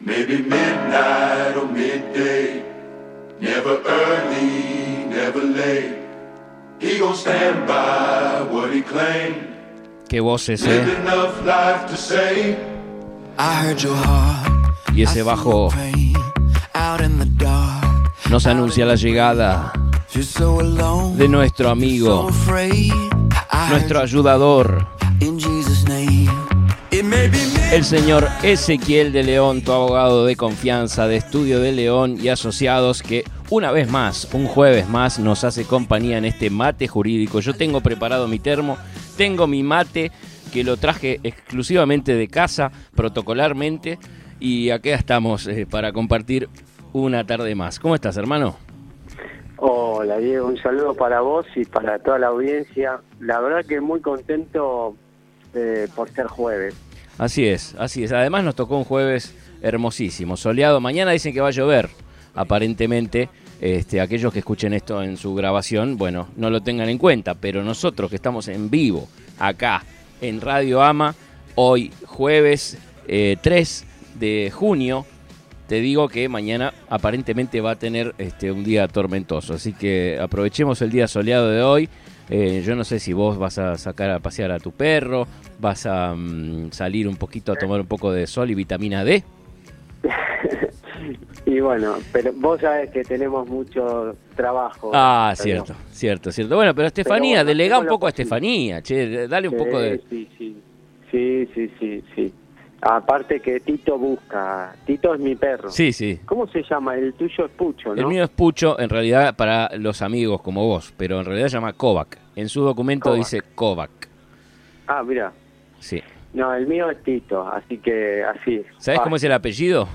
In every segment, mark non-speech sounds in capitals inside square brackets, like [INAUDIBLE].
Maybe midnight or midday. Never early, never late. He gon' stand by what he claimed. Qué voces, ¿eh? enough life to say. I heard your heart. Y ese bajo pain out in the dark. nos anuncia la llegada Feel so alone. de nuestro so amigo, afraid. I nuestro ayudador, el señor Ezequiel de León, tu abogado de confianza de Estudio de León y Asociados, que una vez más, un jueves más, nos hace compañía en este mate jurídico. Yo tengo preparado mi termo, tengo mi mate que lo traje exclusivamente de casa, protocolarmente, y acá estamos eh, para compartir una tarde más. ¿Cómo estás, hermano? Hola Diego, un saludo para vos y para toda la audiencia. La verdad que muy contento eh, por ser jueves. Así es, así es. Además nos tocó un jueves hermosísimo, soleado. Mañana dicen que va a llover, aparentemente. Este, aquellos que escuchen esto en su grabación, bueno, no lo tengan en cuenta, pero nosotros que estamos en vivo acá en Radio Ama, hoy jueves eh, 3 de junio, te digo que mañana aparentemente va a tener este, un día tormentoso. Así que aprovechemos el día soleado de hoy. Eh, yo no sé si vos vas a sacar a pasear a tu perro, vas a mm, salir un poquito a tomar un poco de sol y vitamina D. [LAUGHS] Y bueno, pero vos sabés que tenemos mucho trabajo. Ah, Pero- cierto, cierto, cierto. Bueno, pero Estefanía, bueno, delega un poco a. Estefanía, che, dale un Sí, poco de... Sí, sí, sí, sí, sí, sí. Aparte que Tito busca. Tito es mi perro. Sí, sí. ¿Cómo se llama? El tuyo es Pucho, ¿no? El mío es Pucho, en realidad para los amigos como vos, pero en realidad se llama Kovac. En su documento Kovac. dice Kovac. Ah, mira. Sí. No, el mío es Tito, así que así. ¿Sabés cómo es el apellido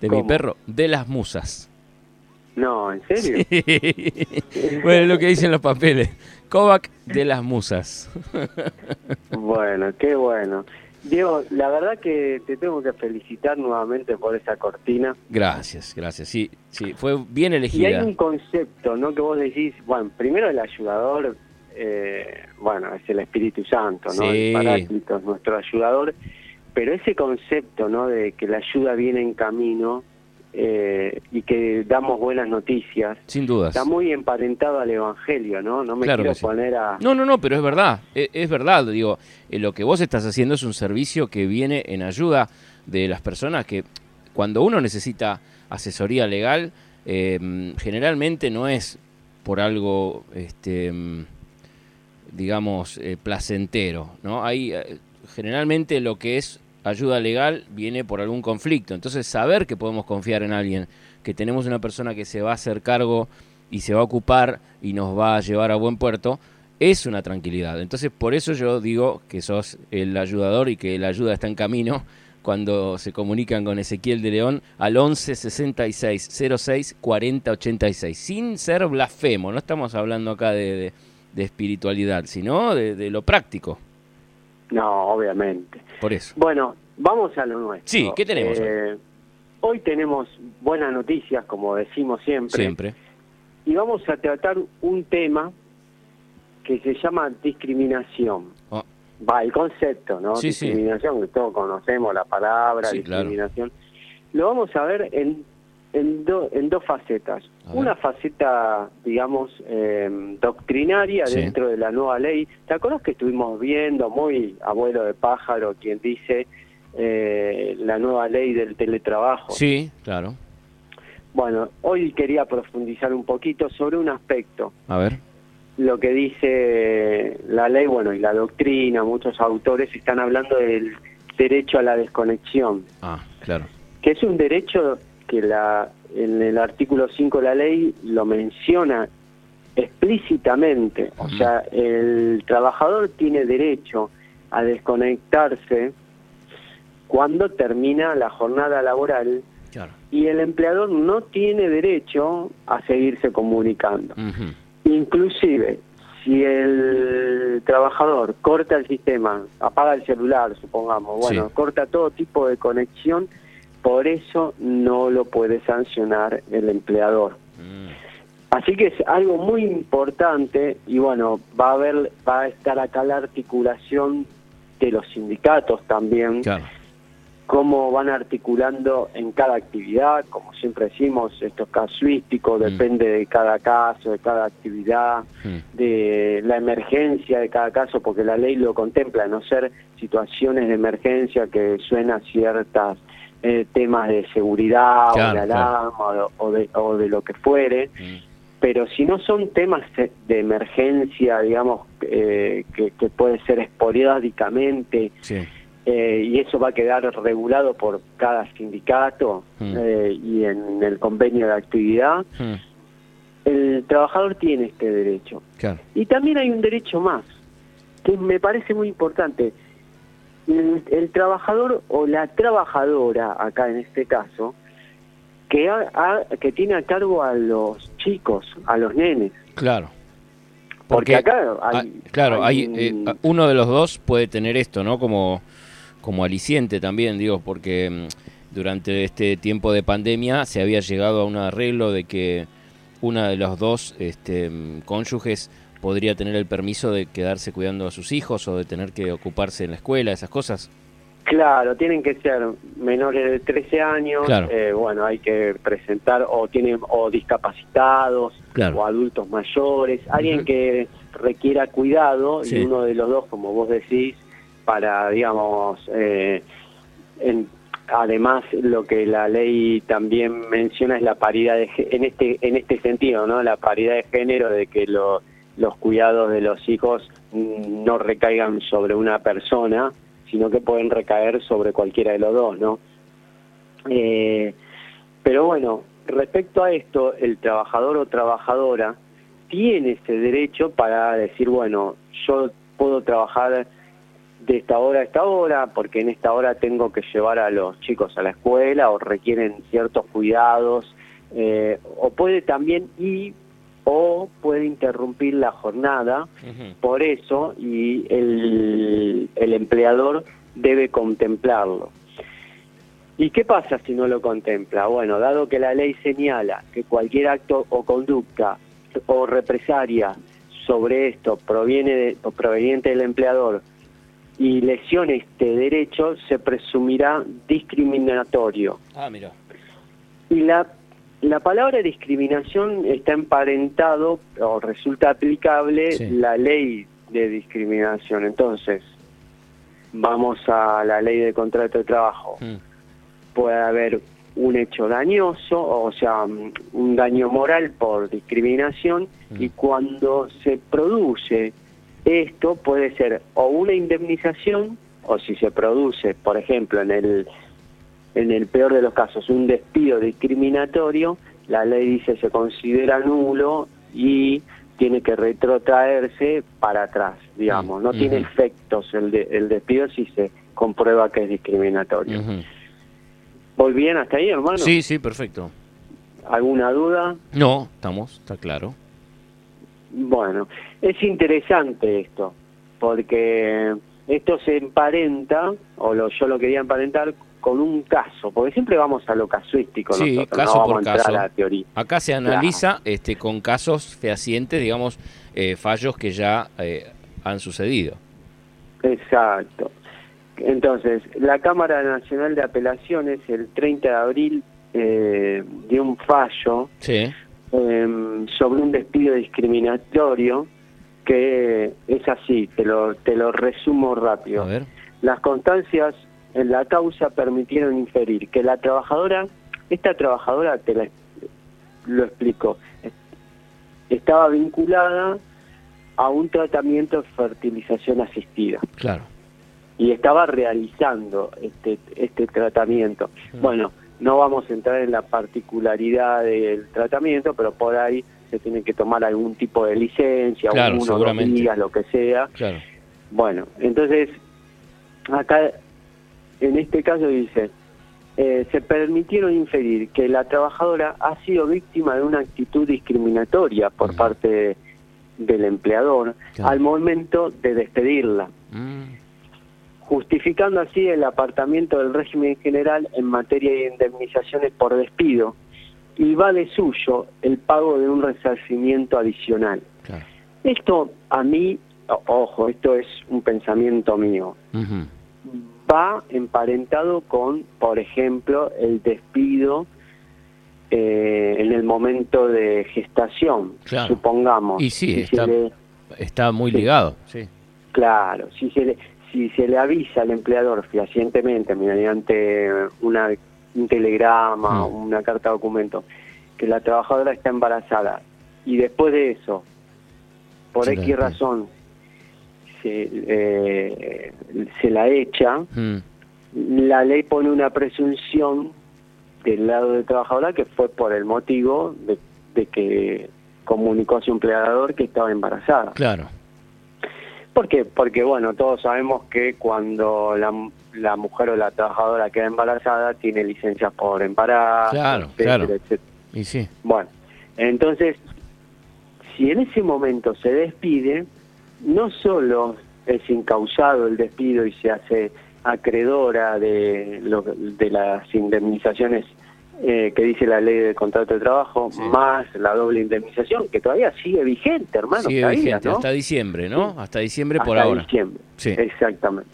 de mi perro? De las musas. No, ¿en serio? [LAUGHS] bueno, es lo que dicen los papeles. Kovac de las musas. [LAUGHS] Bueno, qué bueno. Diego, la verdad que te tengo que felicitar nuevamente por esa cortina. Gracias, gracias. Sí, sí, fue bien Y hay elegida. un concepto, ¿no? Que vos decís, bueno, primero el ayudador, eh, bueno, es el Espíritu Santo, ¿no? Sí. El Paráclito es nuestro ayudador, pero ese concepto, ¿no? De que la ayuda viene en camino eh, y que damos buenas noticias, Sin dudas. está muy emparentado al Evangelio, ¿no? No me Claro quiero sí. poner a... No, no, no, pero es verdad, e- es, verdad, digo, eh, lo que vos estás haciendo es un servicio que viene en ayuda de las personas que cuando uno necesita asesoría legal, eh, mm, generalmente no es por algo, este, mm, digamos, eh, placentero, ¿no? Hay, generalmente lo que es ayuda legal viene por algún conflicto, entonces saber que podemos confiar en alguien, que tenemos una persona que se va a hacer cargo y se va a ocupar y nos va a llevar a buen puerto, es una tranquilidad. Entonces, por eso yo digo que sos el ayudador y que la ayuda está en camino cuando se comunican con Ezequiel de León al 11 66 06 40 86, sin ser blasfemo. No estamos hablando acá de, de- espiritualidad, sino de, de lo práctico. No, obviamente. Por eso. Bueno, vamos a lo nuestro. Sí, ¿qué tenemos hoy? Eh, hoy tenemos buenas noticias, como decimos siempre. Siempre. Y vamos a tratar un tema que se llama discriminación. Oh, Va, el concepto, ¿no? Sí, sí. discriminación, que todos conocemos la palabra, Sí, claro. discriminación. Lo vamos a ver en, en, do- en dos facetas. Una faceta, digamos, eh, doctrinaria Sí. dentro de la nueva ley. ¿Te acuerdas que estuvimos viendo, muy abuelo de pájaro, quien dice eh, la nueva ley del teletrabajo? Sí, claro. Bueno, hoy quería profundizar un poquito sobre un aspecto A ver. lo que dice la ley, bueno, y la doctrina, muchos autores están hablando del derecho a la desconexión, Ah, claro. que es un derecho que la, en el artículo 5 de la ley lo menciona explícitamente, o sea, el trabajador tiene derecho a desconectarse cuando termina la jornada laboral Claro. y el empleador no tiene derecho a seguirse comunicando. Ujú. Inclusive, si el trabajador corta el sistema, apaga el celular, supongamos, bueno, Sí. corta todo tipo de conexión, por eso no lo puede sancionar el empleador. Mm. Así que es algo muy importante y bueno, va a haber, va a estar acá la articulación de los sindicatos también Claro. cómo van articulando en cada actividad, como siempre decimos, esto es casuístico, Mm. depende de cada caso, de cada actividad, Mm. de la emergencia de cada caso, porque la ley lo contempla, a no ser situaciones de emergencia que suenan ciertas eh, temas de seguridad o de alarma o, o de, o de lo que fuere, Mm. pero si no son temas de emergencia, digamos, eh, que, que puede ser esporádicamente, Sí. eh, y eso va a quedar regulado por cada sindicato Mm. eh, y en el convenio de actividad, Mm. el trabajador tiene este derecho. Claro. Y también hay un derecho más, que me parece muy importante. El, el trabajador o la trabajadora, acá en este caso, que, ha- ha- que tiene a cargo a los chicos, a los nenes. Claro. Porque acá hay- ah, claro, hay eh, uno de los dos puede tener esto, ¿no? Como, como aliciente también, digo, porque mm, durante este tiempo de pandemia se había llegado a un arreglo de que una de los dos este, mm, cónyuges podría tener el permiso de quedarse cuidando a sus hijos o de tener que ocuparse en la escuela, esas cosas. Claro, tienen que ser menores de 13 años, Claro. eh, bueno, hay que presentar o tienen o discapacitados Claro. o adultos mayores, alguien que requiera cuidado Sí. y uno de los dos, como vos decís, para, digamos, eh, en- además lo que la ley también menciona es la paridad de, en este en este sentido, ¿no? La paridad de género de que lo- los cuidados de los hijos mm, no recaigan sobre una persona, sino que pueden recaer sobre cualquiera de los dos, ¿no? Eh, pero bueno, respecto a esto, el trabajador o trabajadora tiene ese derecho para decir, bueno, yo puedo trabajar de esta hora a esta hora, porque en esta hora tengo que llevar a los chicos a la escuela o requieren ciertos cuidados, eh, o puede también ir o puede interrumpir la jornada por eso y el, el empleador debe contemplarlo. ¿Y qué pasa si no lo contempla? Bueno, dado que la ley señala que cualquier acto o conducta o represalia sobre esto proviene de, o proveniente del empleador y lesione este derecho, se presumirá discriminatorio. Ah, mira. Y la, la palabra discriminación está emparentado o resulta aplicable Sí. la ley de discriminación. Entonces, vamos a la ley de contrato de trabajo. Mm. Puede haber un hecho dañoso, o sea, mm, un daño moral por discriminación, Mm. y cuando se produce esto puede ser o una indemnización, o si se produce, por ejemplo, en el en el peor de los casos, un despido discriminatorio, la ley dice se considera nulo y tiene que retrotraerse para atrás, digamos. No Mm, tiene ujú. efectos el, de- el despido si se comprueba que es discriminatorio. Ujú. ¿Voy bien hasta ahí, hermano? Sí, sí, perfecto. ¿Alguna duda? No, estamos, está claro. Bueno, es interesante esto, porque esto se emparenta, o lo, yo lo quería emparentar, con un caso, porque siempre vamos a lo casuístico Sí, nosotros, caso no por caso. a la teoría. Acá se analiza este, con casos fehacientes, digamos, eh, fallos que ya eh, han sucedido. Exacto. Entonces, la Cámara Nacional de Apelaciones el 30 de abril eh, dio un fallo Sí. eh, sobre un despido discriminatorio que es así, te lo, te lo resumo rápido. A ver. Las constancias en la causa permitieron inferir que la trabajadora, esta trabajadora, te la, lo explico, estaba vinculada a un tratamiento de fertilización asistida Claro. y estaba realizando este, este tratamiento. Bueno, no vamos a entrar en la particularidad del tratamiento, pero por ahí se tiene que tomar algún tipo de licencia, Claro, uno, dos días, lo que sea. Claro. Bueno, entonces, acá, en este caso dice, eh, se permitieron inferir que la trabajadora ha sido víctima de una actitud discriminatoria por Ujú. parte de- del empleador Claro. al momento de despedirla Mm, justificando así el apartamiento del régimen general en materia de indemnizaciones por despido y va de suyo el pago de un resarcimiento adicional. claro. Esto a mí, ojo, esto es un pensamiento mío, va emparentado con, por ejemplo, el despido eh, en el momento de gestación, Claro. supongamos. Y sí, Si está, le- está muy Sí. ligado, sí. Claro, si se le, si se le avisa al empleador fehacientemente mediante una, un telegrama, Mm. una carta de documento, que la trabajadora está embarazada y después de eso, por X razón, se, eh, se la echa, Mm, la ley pone una presunción del lado del trabajadora que fue por el motivo de, de que comunicó a su empleador que estaba embarazada. claro, ¿Por qué? Porque, bueno, todos sabemos que cuando la, la mujer o la trabajadora queda embarazada, tiene licencias por embarazo, Claro, etcétera, claro. etcétera. y sí, Bueno, entonces, si en ese momento se despide, no solo es incausado el despido y se hace acreedora de, lo- de las indemnizaciones eh, que dice la ley del contrato de trabajo, Sí. más la doble indemnización, que todavía sigue vigente, hermano. sigue todavía, vigente ¿no? hasta diciembre, ¿no? Hasta diciembre por Hasta ahora. diciembre. Sí. Exactamente.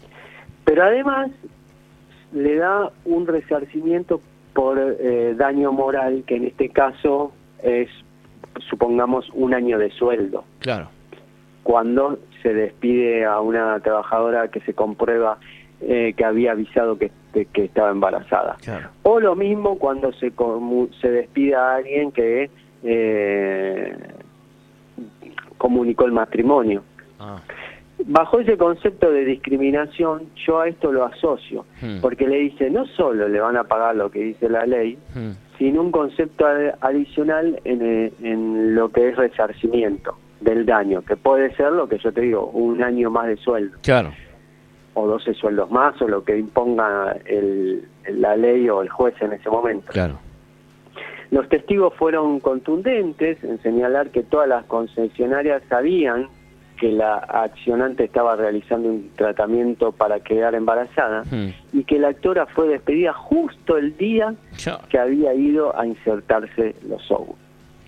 Pero además le da un resarcimiento por eh, daño moral, que en este caso es, supongamos, un año de sueldo. Claro, Cuando se despide a una trabajadora que se comprueba eh, que había avisado que, que estaba embarazada. claro. O lo mismo cuando se, se despide a alguien que eh, comunicó el matrimonio. Ah, Bajo ese concepto de discriminación, yo a esto lo asocio, Hmm. porque le dice, no solo le van a pagar lo que dice la ley, mm, sino un concepto adicional en, eh, en lo que es resarcimiento del daño, que puede ser lo que yo te digo, un año más de sueldo, claro, o 12 sueldos más, o lo que imponga el- la ley o el juez en ese momento. claro. Los testigos fueron contundentes en señalar que todas las concesionarias sabían que la accionante estaba realizando un tratamiento para quedar embarazada Mm, y que la actora fue despedida justo el día que había ido a insertarse los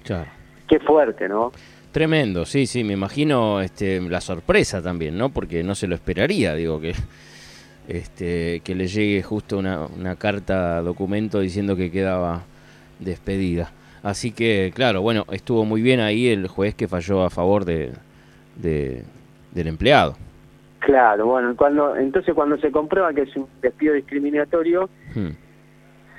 claro. Qué fuerte, ¿no? Tremendo, sí, sí, me imagino este, la sorpresa también, ¿no? Porque no se lo esperaría, digo, que este, que le llegue justo una, una carta, documento diciendo que quedaba despedida. Así que, claro, bueno, estuvo muy bien ahí el juez que falló a favor de, de- del empleado. Claro, bueno, cuando entonces cuando se comprueba que es un despido discriminatorio, Hmm,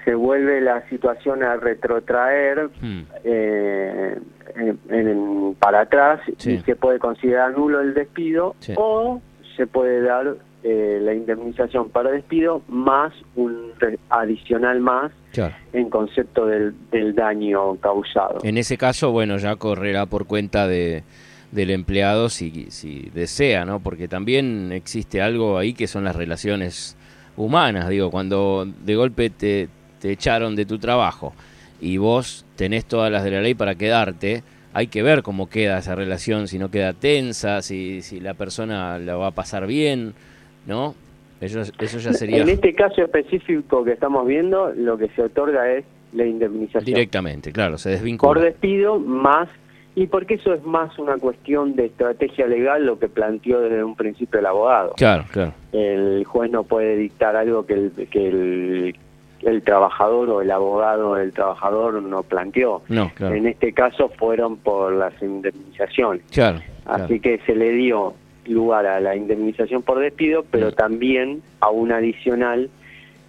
se vuelve la situación a retrotraer hmm, eh, en- en- para atrás Sí. y se puede considerar nulo el despido Sí. o se puede dar eh, la indemnización para despido más un adicional más claro. en concepto del, del daño causado. En ese caso, bueno, ya correrá por cuenta de, del empleado si, si desea, ¿no? Porque también existe algo ahí que son las relaciones humanas, digo, cuando de golpe te, te echaron de tu trabajo y vos tenés todas las de la ley para quedarte, hay que ver cómo queda esa relación, si no queda tensa, si, si la persona la va a pasar bien, ¿no? Eso, eso ya sería En este caso específico que estamos viendo, lo que se otorga es la indemnización. directamente, claro, se por desvincula. despido más y porque eso es más una cuestión de estrategia legal lo que planteó desde un principio el abogado Claro, claro, el juez no puede dictar algo que el, que el, el trabajador o el abogado del trabajador no planteó no, claro, en este caso fueron por las indemnizaciones claro, claro. así que se le dio lugar a la indemnización por despido pero también a un adicional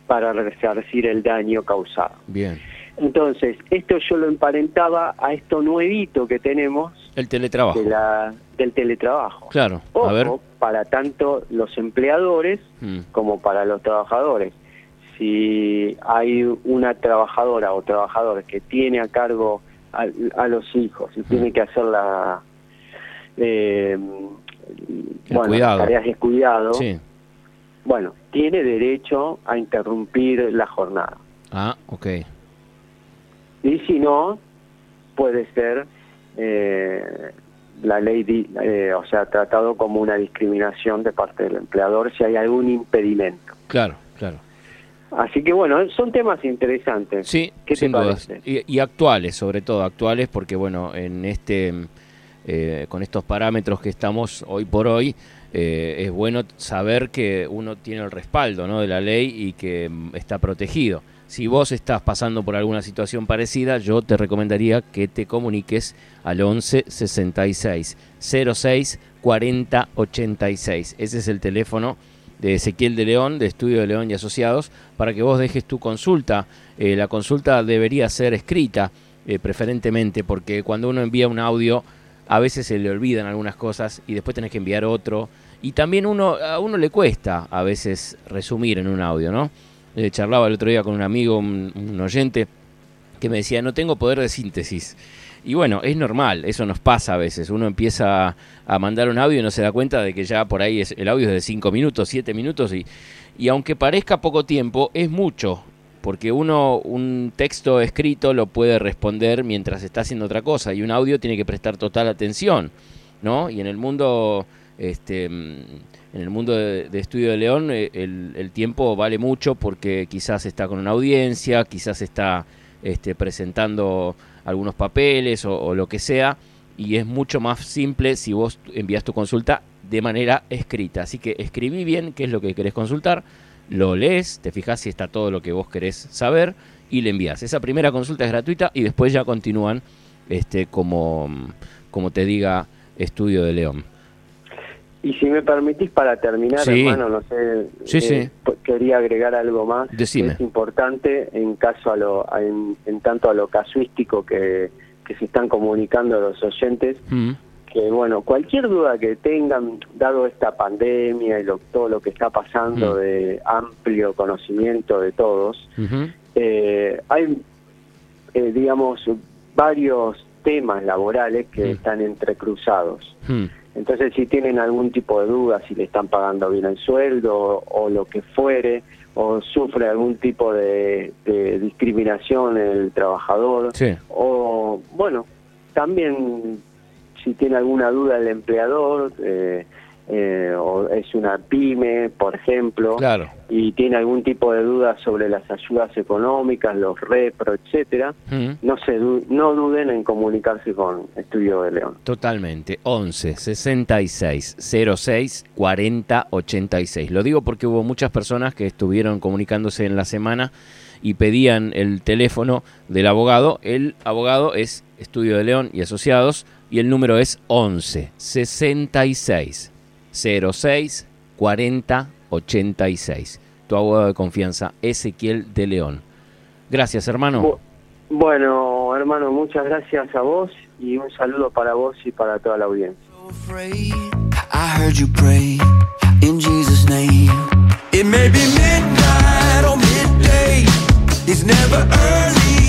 para resarcir el daño causado bien. entonces, esto yo lo emparentaba a esto nuevito que tenemos El teletrabajo. de la, del teletrabajo. Claro, Ojo, a ver. para tanto los empleadores Mm, como para los trabajadores. Si hay una trabajadora o trabajador que tiene a cargo a, a los hijos y tiene que hacer la, eh, bueno, cuidado. tareas de cuidado, Sí. bueno, tiene derecho a interrumpir la jornada. Ah, ok. Y si no, puede ser eh, la ley, eh, o sea, tratado como una discriminación de parte del empleador si hay algún impedimento. Claro, claro. Así que bueno, son temas interesantes. Sí, ¿Qué te sin dudas. y actuales, sobre todo actuales, porque bueno, en este, eh, con estos parámetros que estamos hoy por hoy, eh, es bueno saber que uno tiene el respaldo ¿no? de la ley y que mm, está protegido. Si vos estás pasando por alguna situación parecida, yo te recomendaría que te comuniques al 11 66 06 40 86. Ese es el teléfono de Ezequiel de León, de Estudio de León y Asociados, para que vos dejes tu consulta. Eh, la consulta debería ser escrita, eh, preferentemente, porque cuando uno envía un audio, a veces se le olvidan algunas cosas y después tenés que enviar otro. Y también uno, a uno le cuesta a veces resumir en un audio, ¿no? Eh, charlaba el otro día con un amigo, un, un oyente, que me decía, no tengo poder de síntesis. Y bueno, es normal, eso nos pasa a veces. Uno empieza a mandar un audio y no se da cuenta de que ya por ahí es, el audio es de 5 minutos, 7 minutos y, y aunque parezca poco tiempo, es mucho. Porque uno un texto escrito lo puede responder mientras está haciendo otra cosa y un audio tiene que prestar total atención, ¿no? Y en el mundo este, mm, en el mundo de, de Estudio de León eh, el, el tiempo vale mucho porque quizás está con una audiencia, quizás está este, presentando algunos papeles o, lo que sea, y es mucho más simple si vos envías tu consulta de manera escrita. Así que escribí bien qué es lo que querés consultar, lo lees, te fijas si está todo lo que vos querés saber y le envías. Esa primera consulta es gratuita y después ya continúan este, como, como te diga Estudio de León. Y si me permitís para terminar, sí. hermano, no sé, sí, eh, sí. quería agregar algo más. Decime. Es importante en caso a lo, en, en tanto a lo casuístico que, que se están comunicando los oyentes, Mm. que bueno, cualquier duda que tengan, dado esta pandemia y lo, todo lo que está pasando Mm. de amplio conocimiento de todos, eh, hay, eh, digamos, varios temas laborales que Mm. están entrecruzados. Entonces, si tienen algún tipo de duda, si le están pagando bien el sueldo o, lo que fuere, o sufre algún tipo de, de discriminación el trabajador, Sí. o bueno, también si tiene alguna duda el empleador, eh, eh, o es una pyme, por ejemplo, Claro. y tiene algún tipo de duda sobre las ayudas económicas, los repro, etcétera, Mm. no se du- no duden en comunicarse con Estudio de León. Totalmente. 11 66 06 40 86. Lo digo porque hubo muchas personas que estuvieron comunicándose en la semana y pedían el teléfono del abogado. El abogado es Estudio de León y Asociados y el número es 11 66 06 40 86. Tu abogado de confianza, Ezequiel de León. Gracias, hermano. Bu- Bueno, hermano, muchas gracias a vos y un saludo para vos y para toda la audiencia. It may be midnight or midday. It's never early,